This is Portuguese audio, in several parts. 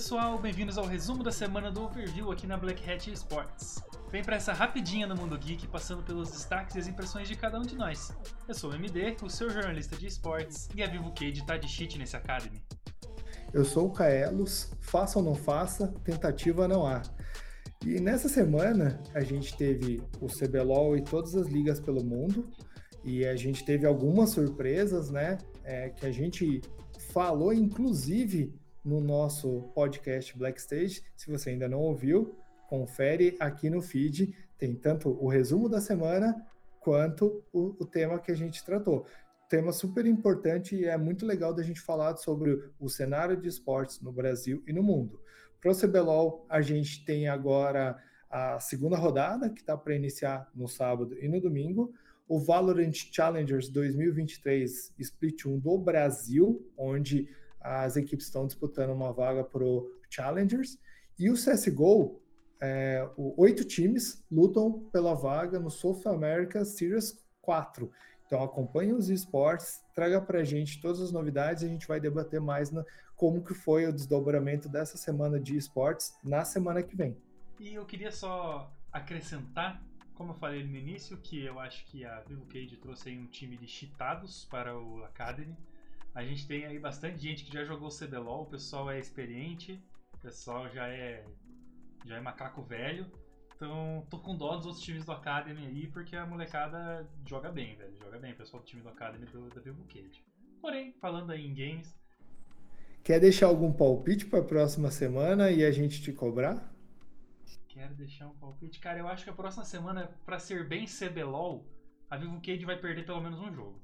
Pessoal, bem-vindos ao resumo da semana do Overview aqui na Black Hat Sports. Vem para essa rapidinha no Mundo Geek, passando pelos destaques e as impressões de cada um de nós. Eu sou o MD, o seu jornalista de esportes, e a Vivo Cade tá de cheat nesse Academy. Eu sou o Kaelos, faça ou não faça, tentativa não há. E nessa semana a gente teve o CBLOL e todas as ligas pelo mundo, e a gente teve algumas surpresas, né? É, que a gente falou, inclusive, no nosso podcast Black Stage. Se você ainda não ouviu, confere aqui no feed. Tem tanto o resumo da semana quanto o, o tema que a gente tratou. Tema super importante e é muito legal da gente falar sobre o cenário de esportes no Brasil e no mundo. Para o CBLOL, a gente tem agora a segunda rodada, que está para iniciar no sábado e no domingo. O Valorant Challengers 2023 Split 1 do Brasil, onde as equipes estão disputando uma vaga para o Challengers. E o CSGO, é, oito times lutam pela vaga no South America Series 4. Então acompanhe os esportes, traga para a gente todas as novidades e a gente vai debater mais na, como que foi o desdobramento dessa semana de esportes na semana que vem. E eu queria só acrescentar, como eu falei no início, que eu acho que a Vivo Cage trouxe um time de cheatados para o Academy. A gente tem aí bastante gente que já jogou CBLOL, o pessoal é experiente, o pessoal já é já é macaco velho. Então, tô com dó dos outros times do Academy aí, porque a molecada joga bem, velho. Joga bem, o pessoal do time do Academy do, da Vivo Cage. Porém, falando aí em games. Quer deixar algum palpite para a próxima semana e a gente te cobrar? Quero deixar um palpite. Cara, eu acho que a próxima semana, para ser bem CBLOL, a Vivo Cage vai perder pelo menos um jogo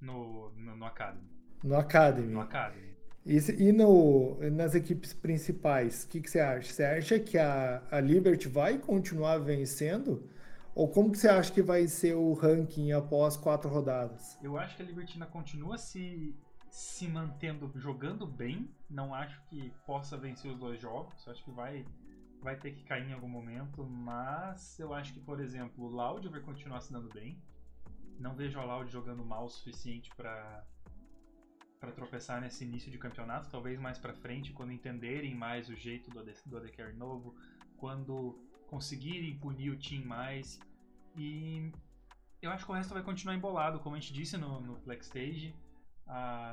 no, no, no Academy. No Academy. No Academy. E, e no, nas equipes principais, o que, que, você acha? Você acha que a, a Liberty vai continuar vencendo? Ou como que você acha que vai ser o ranking após quatro rodadas? Eu acho que a Libertina continua se, se mantendo, jogando bem. Não acho que possa vencer os dois jogos. Eu acho que vai, vai ter que cair em algum momento. Mas eu acho que, por exemplo, o Loud vai continuar se dando bem. Não vejo a Loud jogando mal o suficiente para para tropeçar nesse início de campeonato, talvez mais para frente, quando entenderem mais o jeito do, AD, ADCare novo, quando conseguirem punir o team mais. E eu acho que o resto vai continuar embolado, como a gente disse no, no Black Stage,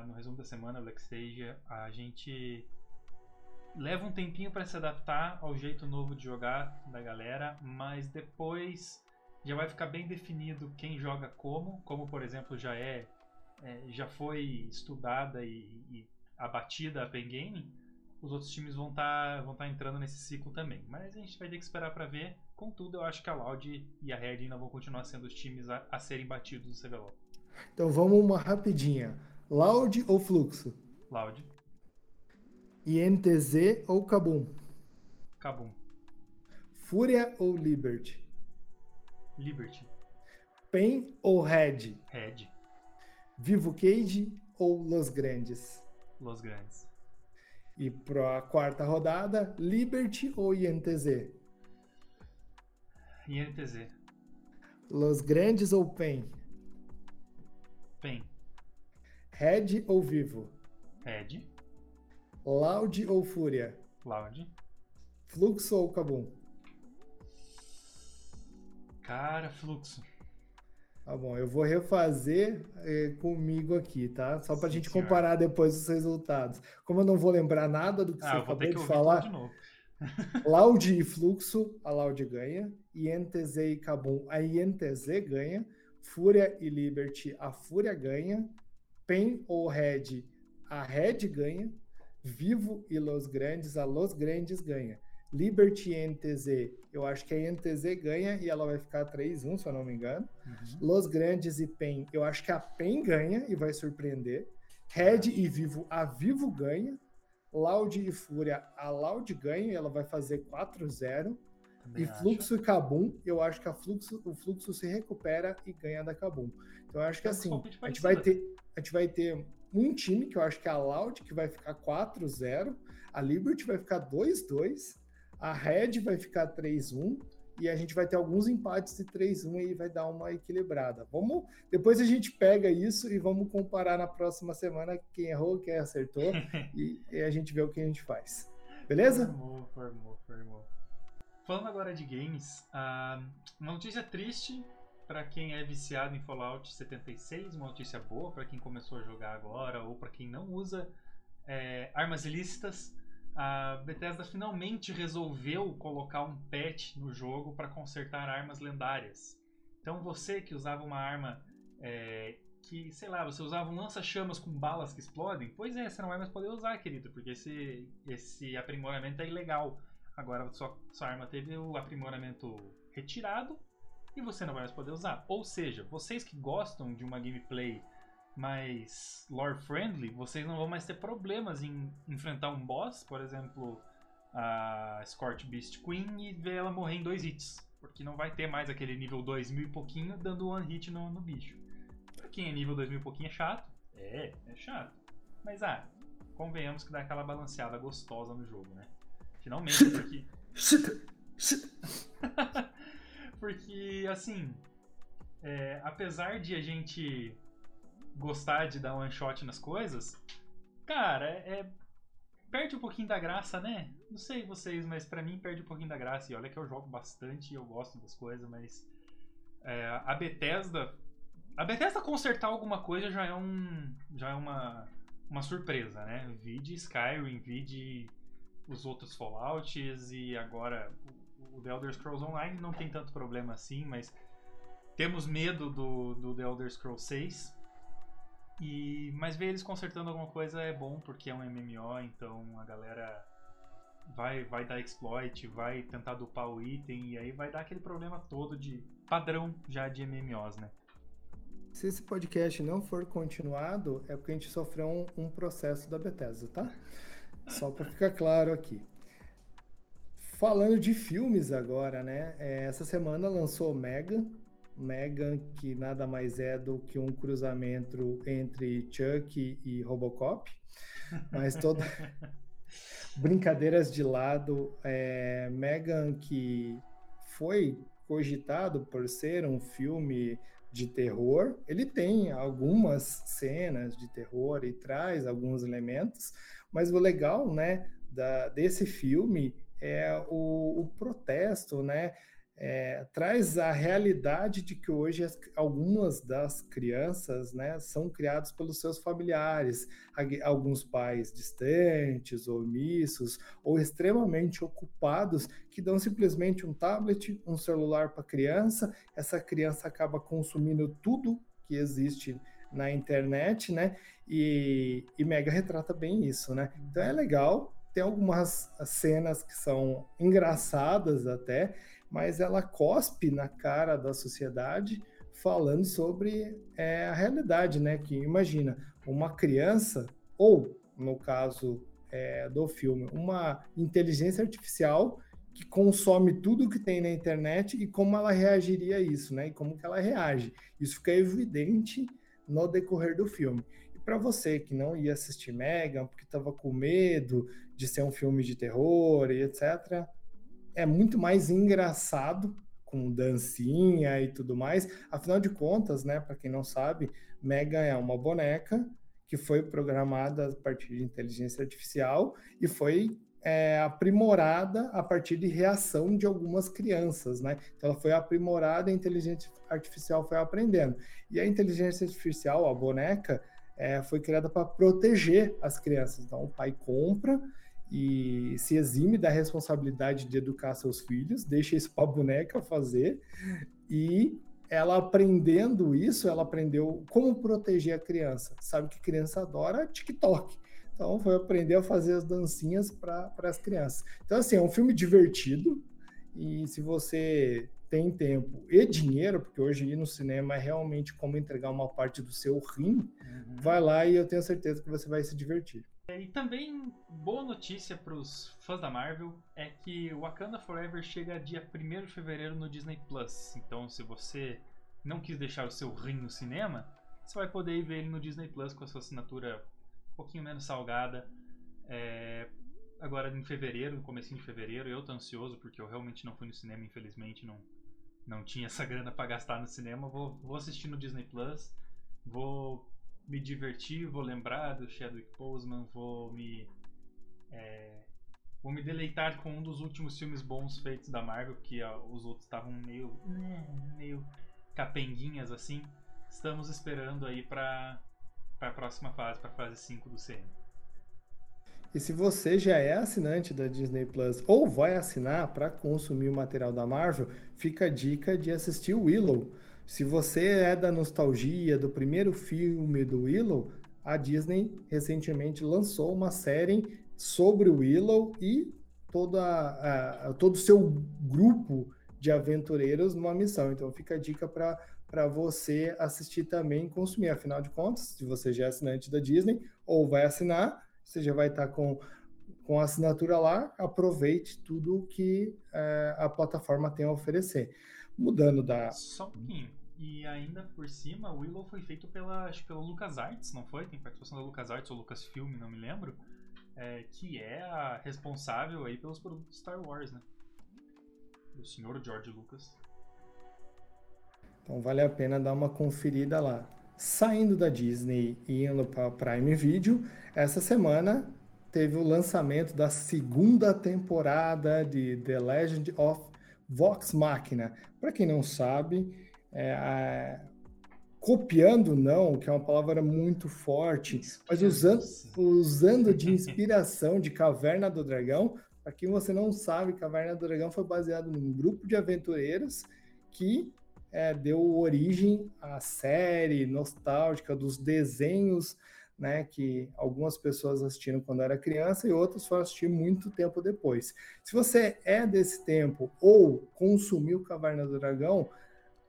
no resumo da semana, Black Stage, a gente leva um tempinho para se adaptar ao jeito novo de jogar da galera, mas depois já vai ficar bem definido quem joga como, como por exemplo já é é, já foi estudada e, e abatida a Pen Gaming, os outros times vão estar tá, vão tá entrando nesse ciclo também. Mas a gente vai ter que esperar para ver. Contudo, eu acho que a Loud e a Red ainda vão continuar sendo os times a, a serem batidos do CBLOL. Então vamos uma rapidinha. Loud ou Fluxo? Loud. INTZ ou Kabum? Kabum. Fúria ou Liberty? Liberty. PEN ou Red? Red. Vivo Cage ou Los Grandes? Los Grandes. E para a quarta rodada, Liberty ou INTZ? INTZ. Los Grandes ou PEN? PEN. Red ou Vivo? Red. Loud ou Fúria? Loud. Fluxo ou Kabum? Cara, fluxo. Tá bom, eu vou refazer é, comigo aqui, tá? Só para a gente comparar depois os resultados. Como eu não vou lembrar nada do que ah, você acabou de falar, de Loud e Fluxo, a Loud ganha. INTZ e Kabum, a INTZ ganha. Fúria e Liberty, a Fúria ganha. PEN ou Red, a Red ganha. Vivo e Los Grandes, a Los Grandes ganha. Liberty NTZ, eu acho que a NTZ ganha e ela vai ficar 3-1, se eu não me engano. Uhum. Los Grandes e PEN, eu acho que a PEN ganha e vai surpreender. Red e Vivo, a Vivo ganha. Loud e Fúria, a Loud ganha e ela vai fazer 4-0. E Fluxo acho. e Kabum, eu acho que a Fluxo, o Fluxo se recupera e ganha da Kabum. Então eu acho que assim, a gente vai ter, a gente vai ter um time que eu acho que é a Loud que vai ficar 4-0, a Liberty vai ficar 2-2 a Red vai ficar 3-1 e a gente vai ter alguns empates de 3-1 e vai dar uma equilibrada. Vamos, depois a gente pega isso e vamos comparar na próxima semana quem errou, quem acertou e, e, a gente vê o que a gente faz. Beleza? Formou, formou, formou. Falando agora de games, uh, uma notícia triste para quem é viciado em Fallout 76, uma notícia boa para quem começou a jogar agora ou para quem não usa é, armas ilícitas. A Bethesda finalmente resolveu colocar um patch no jogo para consertar armas lendárias. Então você que usava uma arma é, que, sei lá, você usava um lança-chamas com balas que explodem, pois é, você não vai mais poder usar, querido, porque esse, esse aprimoramento é ilegal. Agora sua, sua arma teve o aprimoramento retirado e você não vai mais poder usar. Ou seja, vocês que gostam de uma gameplay mais lore-friendly, vocês não vão mais ter problemas em enfrentar um boss, por exemplo, a Scorch Beast Queen, e ver ela morrer em dois hits. Porque não vai ter mais aquele nível 2000 e pouquinho dando one hit no, no bicho. Pra quem é nível 2000 e pouquinho é chato. É, é chato. Mas ah, convenhamos que dá aquela balanceada gostosa no jogo, né? Finalmente, porque. porque, assim. É, apesar de a gente gostar de dar one shot nas coisas, cara, é, é, perde um pouquinho da graça, né? Não sei vocês, mas para mim perde um pouquinho da graça. E olha que eu jogo bastante e eu gosto das coisas, mas é, a Bethesda, a Bethesda consertar alguma coisa já é um, já é uma, uma surpresa, né? Vide Skyrim, vide os outros Fallouts e agora o, The Elder Scrolls Online não tem tanto problema assim, mas temos medo do, do The Elder Scrolls 6 e, mas ver eles consertando alguma coisa é bom porque é um MMO, então a galera vai, vai dar exploit, vai tentar dupar o item e aí vai dar aquele problema todo de padrão já de MMOs, né? Se esse podcast não for continuado, é porque a gente sofreu um, um processo da Bethesda, tá? Só para ficar claro aqui. Falando de filmes agora, né? É, essa semana lançou Mega, Megan, que nada mais é do que um cruzamento entre Chuck e Robocop. Mas toda. Brincadeiras de lado, é, Megan, que foi cogitado por ser um filme de terror, ele tem algumas cenas de terror e traz alguns elementos, mas o legal, né, da, desse filme é o, o protesto, né, é, traz a realidade de que hoje as, algumas das crianças né, são criadas pelos seus familiares, alguns pais distantes, omissos ou extremamente ocupados que dão simplesmente um tablet, um celular para a criança, essa criança acaba consumindo tudo que existe na internet, né? E, e Mega retrata bem isso, né? Então é legal, tem algumas cenas que são engraçadas até, mas ela cospe na cara da sociedade falando sobre é, a realidade, né? Que imagina uma criança ou no caso é, do filme uma inteligência artificial que consome tudo que tem na internet e como ela reagiria a isso, né? E como que ela reage. Isso fica evidente no decorrer do filme. E para você que não ia assistir Megan porque estava com medo de ser um filme de terror e etc, é muito mais engraçado com dancinha e tudo mais. Afinal de contas, né, para quem não sabe, Megan é uma boneca que foi programada a partir de inteligência artificial e foi é, aprimorada a partir de reação de algumas crianças, né? Então ela foi aprimorada, a inteligência artificial foi aprendendo. E a inteligência artificial, a boneca, é, foi criada para proteger as crianças. Então o pai compra e se exime da responsabilidade de educar seus filhos, deixa isso para a boneca fazer e ela aprendendo isso, ela aprendeu como proteger a criança. Sabe que criança adora TikTok. Então foi aprender a fazer as dancinhas para as crianças. Então assim, é um filme divertido e se você tem tempo e dinheiro, porque hoje ir no cinema é realmente como entregar uma parte do seu rim, uhum. vai lá e eu tenho certeza que você vai se divertir. É, e também, boa notícia para os fãs da Marvel é que Wakanda Forever chega dia 1 de fevereiro no Disney Plus. Então, se você não quis deixar o seu rim no cinema, você vai poder ver ele no Disney Plus com a sua assinatura um pouquinho menos salgada. É, agora em fevereiro, no começo de fevereiro, eu tô ansioso porque eu realmente não fui no cinema, infelizmente não, não tinha essa grana para gastar no cinema. Vou, vou assistir no Disney Plus, vou me divertir, vou lembrar do Chadwick Boseman, vou me é, vou me deleitar com um dos últimos filmes bons feitos da Marvel, que ó, os outros estavam meio, né, meio capenguinhas assim. Estamos esperando aí para a próxima fase, para a fase 5 do CM. E se você já é assinante da Disney Plus ou vai assinar para consumir o material da Marvel, fica a dica de assistir Willow. Se você é da nostalgia do primeiro filme do Willow, a Disney recentemente lançou uma série sobre o Willow e toda a, a, todo o seu grupo de aventureiros numa missão. Então fica a dica para você assistir também e consumir. Afinal de contas, se você já é assinante da Disney ou vai assinar, você já vai estar com, com a assinatura lá, aproveite tudo que é, a plataforma tem a oferecer. Mudando da. Só um pouquinho. E ainda por cima, o Willow foi feito pela, acho, pela LucasArts, não foi? Tem participação da LucasArts ou Lucasfilm, não me lembro. É, que é a responsável aí pelos produtos Star Wars, né? O senhor George Lucas. Então vale a pena dar uma conferida lá. Saindo da Disney e indo para Prime Video, essa semana teve o lançamento da segunda temporada de The Legend of Vox Machina. Para quem não sabe, é, copiando não, que é uma palavra muito forte, mas usando, usando de inspiração de Caverna do Dragão. Para quem você não sabe, Caverna do Dragão foi baseado num grupo de aventureiros que é, deu origem à série nostálgica dos desenhos, né, que algumas pessoas assistiram quando era criança e outras foram assistir muito tempo depois. Se você é desse tempo ou consumiu Caverna do Dragão,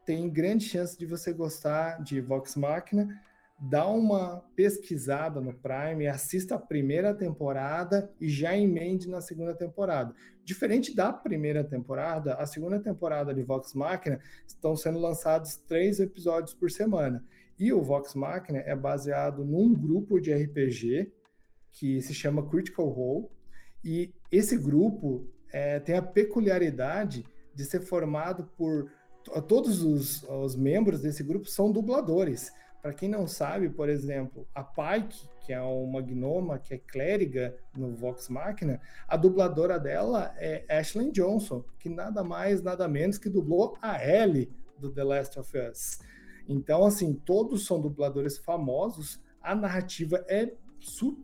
tem grande chance de você gostar de Vox Machina dá uma pesquisada no Prime, assista a primeira temporada e já emende na segunda temporada. Diferente da primeira temporada, a segunda temporada de Vox Machina estão sendo lançados três episódios por semana. E o Vox Machina é baseado num grupo de RPG que se chama Critical Role. E esse grupo é, tem a peculiaridade de ser formado por todos os, os membros desse grupo são dubladores. Para quem não sabe, por exemplo, a Pike, que é uma gnoma, que é clériga no Vox Machina, a dubladora dela é Ashley Johnson, que nada mais, nada menos que dublou a Ellie do The Last of Us. Então, assim, todos são dubladores famosos, a narrativa é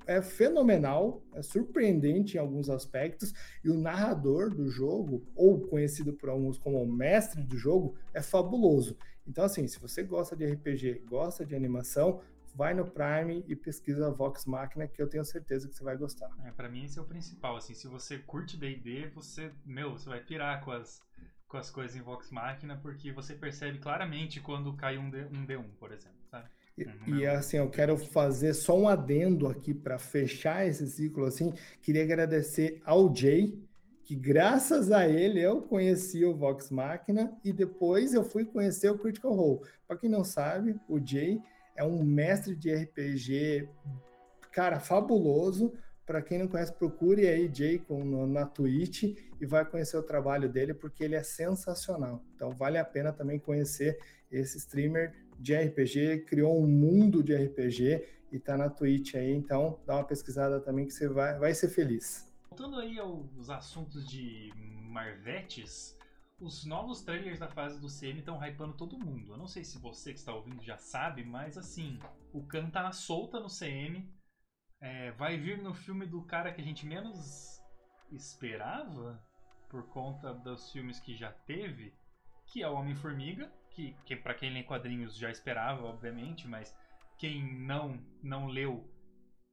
é fenomenal, é surpreendente em alguns aspectos, e o narrador do jogo, ou conhecido por alguns como o mestre do jogo, é fabuloso. Então, assim, se você gosta de RPG, gosta de animação, vai no Prime e pesquisa Vox Machina, que eu tenho certeza que você vai gostar. É, para mim esse é o principal, assim, se você curte D&D, você, meu, você vai pirar com as, com as coisas em Vox Machina, porque você percebe claramente quando cai um, D, um D1, por exemplo, E, e, assim, eu quero fazer só um adendo aqui para fechar esse ciclo assim. Queria agradecer ao Jay, que graças a ele eu conheci o Vox Machina e depois eu fui conhecer o Critical Role. Para quem não sabe, o Jay é um mestre de RPG, cara, fabuloso. Para quem não conhece, procure aí Jay com, na Twitch e vai conhecer o trabalho dele, porque ele é sensacional. Então vale a pena também conhecer esse streamer de RPG, criou um mundo de RPG e tá na Twitch aí, então dá uma pesquisada também que você vai, vai ser feliz. Voltando aí aos assuntos de Marvetes, os novos trailers da fase do CM estão hypando todo mundo. Eu não sei se você que está ouvindo já sabe, mas assim, o Khan tá na solta no CM. É, vai vir no filme do cara que a gente menos esperava, por conta dos filmes que já teve, que é o Homem-Formiga que, que para quem lê quadrinhos já esperava, obviamente, mas quem não não leu,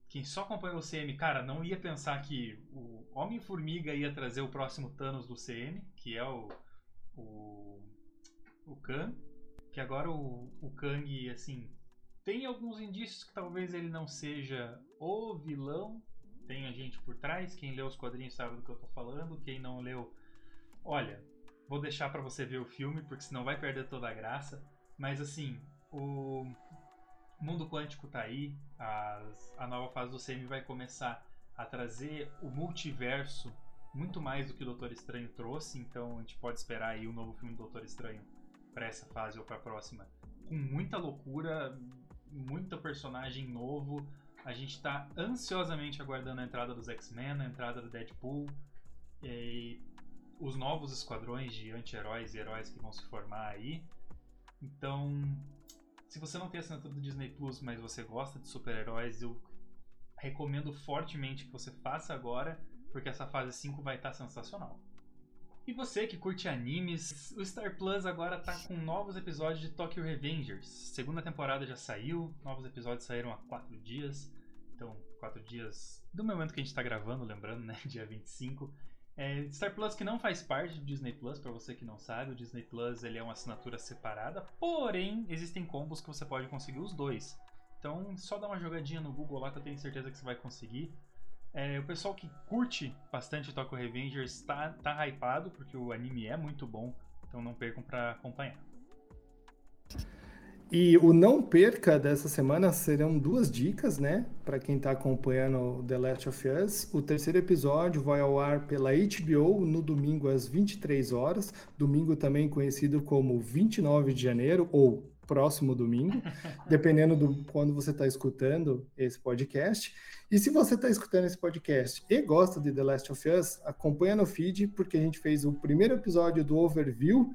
quem só acompanhou o CM, cara, não ia pensar que o Homem-Formiga ia trazer o próximo Thanos do CM, que é o o, o Kang, que agora o, o Kang, assim, tem alguns indícios que talvez ele não seja o vilão, tem a gente por trás, quem leu os quadrinhos sabe do que eu tô falando, quem não leu, olha, Vou deixar para você ver o filme, porque senão vai perder toda a graça. Mas assim, o mundo quântico tá aí, as, a nova fase do CM vai começar a trazer o multiverso muito mais do que o Doutor Estranho trouxe, então a gente pode esperar aí um novo filme do Doutor Estranho para essa fase ou para a próxima, com muita loucura, muito personagem novo, A gente está ansiosamente aguardando a entrada dos X-Men, a entrada do Deadpool e os novos esquadrões de anti-heróis e heróis que vão se formar aí. Então, se você não tem assinatura do Disney Plus, mas você gosta de super-heróis, eu recomendo fortemente que você faça agora, porque essa fase 5 vai estar sensacional. E você que curte animes, o Star Plus agora tá com novos episódios de Tokyo Revengers. Segunda temporada já saiu, novos episódios saíram há 4 dias. Então, 4 dias do momento que a gente tá gravando, lembrando, né? Dia 25. É, Star Plus que não faz parte do Disney Plus, para você que não sabe, o Disney Plus ele é uma assinatura separada, porém existem combos que você pode conseguir os dois. Então, só dá uma jogadinha no Google lá que eu tenho certeza que você vai conseguir. É, o pessoal que curte bastante Tokyo Revengers está tá hypado, porque o anime é muito bom, então não percam para acompanhar. E o não perca dessa semana serão duas dicas, né? Para quem está acompanhando The Last of Us. O terceiro episódio vai ao ar pela HBO no domingo às 23 horas. Domingo também conhecido como 29 de janeiro ou próximo domingo, dependendo do quando você está escutando esse podcast. E se você está escutando esse podcast e gosta de The Last of Us, acompanha no feed, porque a gente fez o primeiro episódio do Overview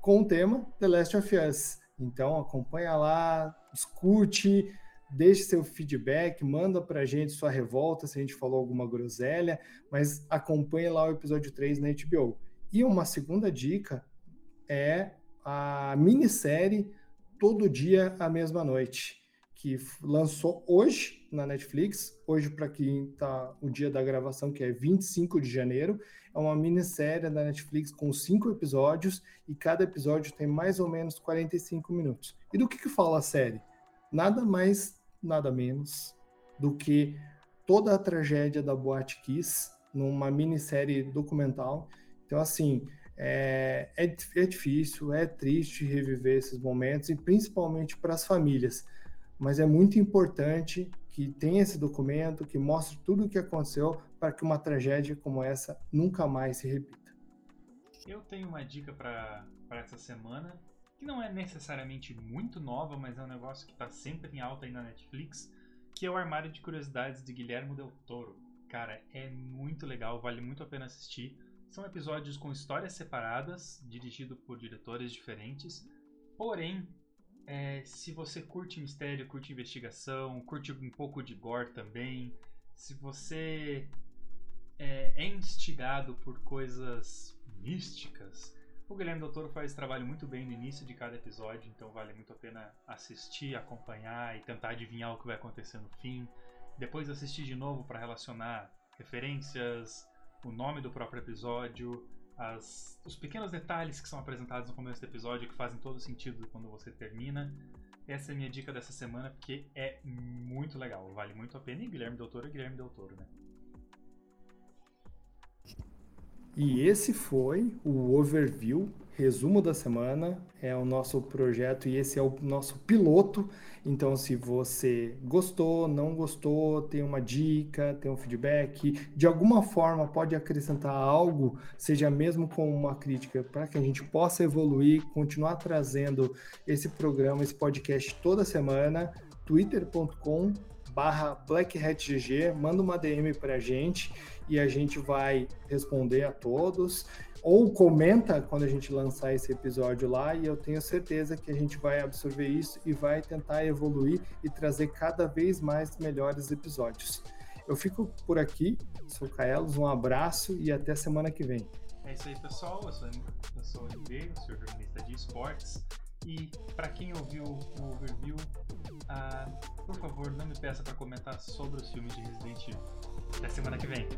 com o tema The Last of Us. Então acompanha lá, escute, deixe seu feedback, manda para a gente sua revolta se a gente falou alguma groselha, mas acompanhe lá o episódio 3 na HBO. E uma segunda dica é a minissérie Todo Dia a Mesma Noite, que lançou hoje na Netflix, hoje para quem está o dia da gravação, que é 25 de janeiro, é uma minissérie da Netflix com cinco episódios e cada episódio tem mais ou menos 45 minutos. E do que, que fala a série? Nada mais, nada menos do que toda a tragédia da Boate Kiss numa minissérie documental. Então, assim, é, é, é difícil, é triste reviver esses momentos e principalmente para as famílias. Mas é muito importante que tenha esse documento, que mostre tudo o que aconteceu para que uma tragédia como essa nunca mais se repita. Eu tenho uma dica para essa semana, que não é necessariamente muito nova, mas é um negócio que está sempre em alta aí na Netflix, que é o Armário de Curiosidades de Guilherme Del Toro. Cara, é muito legal, vale muito a pena assistir. São episódios com histórias separadas, dirigido por diretores diferentes, porém é, se você curte mistério, curte investigação, curte um pouco de gore também, se você é, é instigado por coisas místicas, o Guilherme Doutor faz trabalho muito bem no início de cada episódio, então vale muito a pena assistir, acompanhar e tentar adivinhar o que vai acontecer no fim. Depois assistir de novo para relacionar referências, o nome do próprio episódio, as, os pequenos detalhes que são apresentados no começo do episódio que fazem todo sentido quando você termina. Essa é a minha dica dessa semana porque é muito legal, vale muito a pena. E Guilherme Del Toro é Guilherme Del Toro, né? E esse foi o overview, resumo da semana. É o nosso projeto e esse é o nosso piloto. Então, se você gostou, não gostou, tem uma dica, tem um feedback, de alguma forma pode acrescentar algo, seja mesmo com uma crítica, para que a gente possa evoluir, continuar trazendo esse programa, esse podcast toda semana, twitter.com barra blackhatgg, manda uma DM para a gente e a gente vai responder a todos. Ou comenta quando a gente lançar esse episódio lá, e eu tenho certeza que a gente vai absorver isso e vai tentar evoluir e trazer cada vez mais melhores episódios. Eu fico por aqui, sou Caelos, um abraço e até semana que vem. É isso aí, pessoal. Eu sou, eu sou o MB, sou jornalista de esportes. E para quem ouviu o overview, ah, por favor, não me peça para comentar sobre os filmes de Resident Evil. Até semana que vem.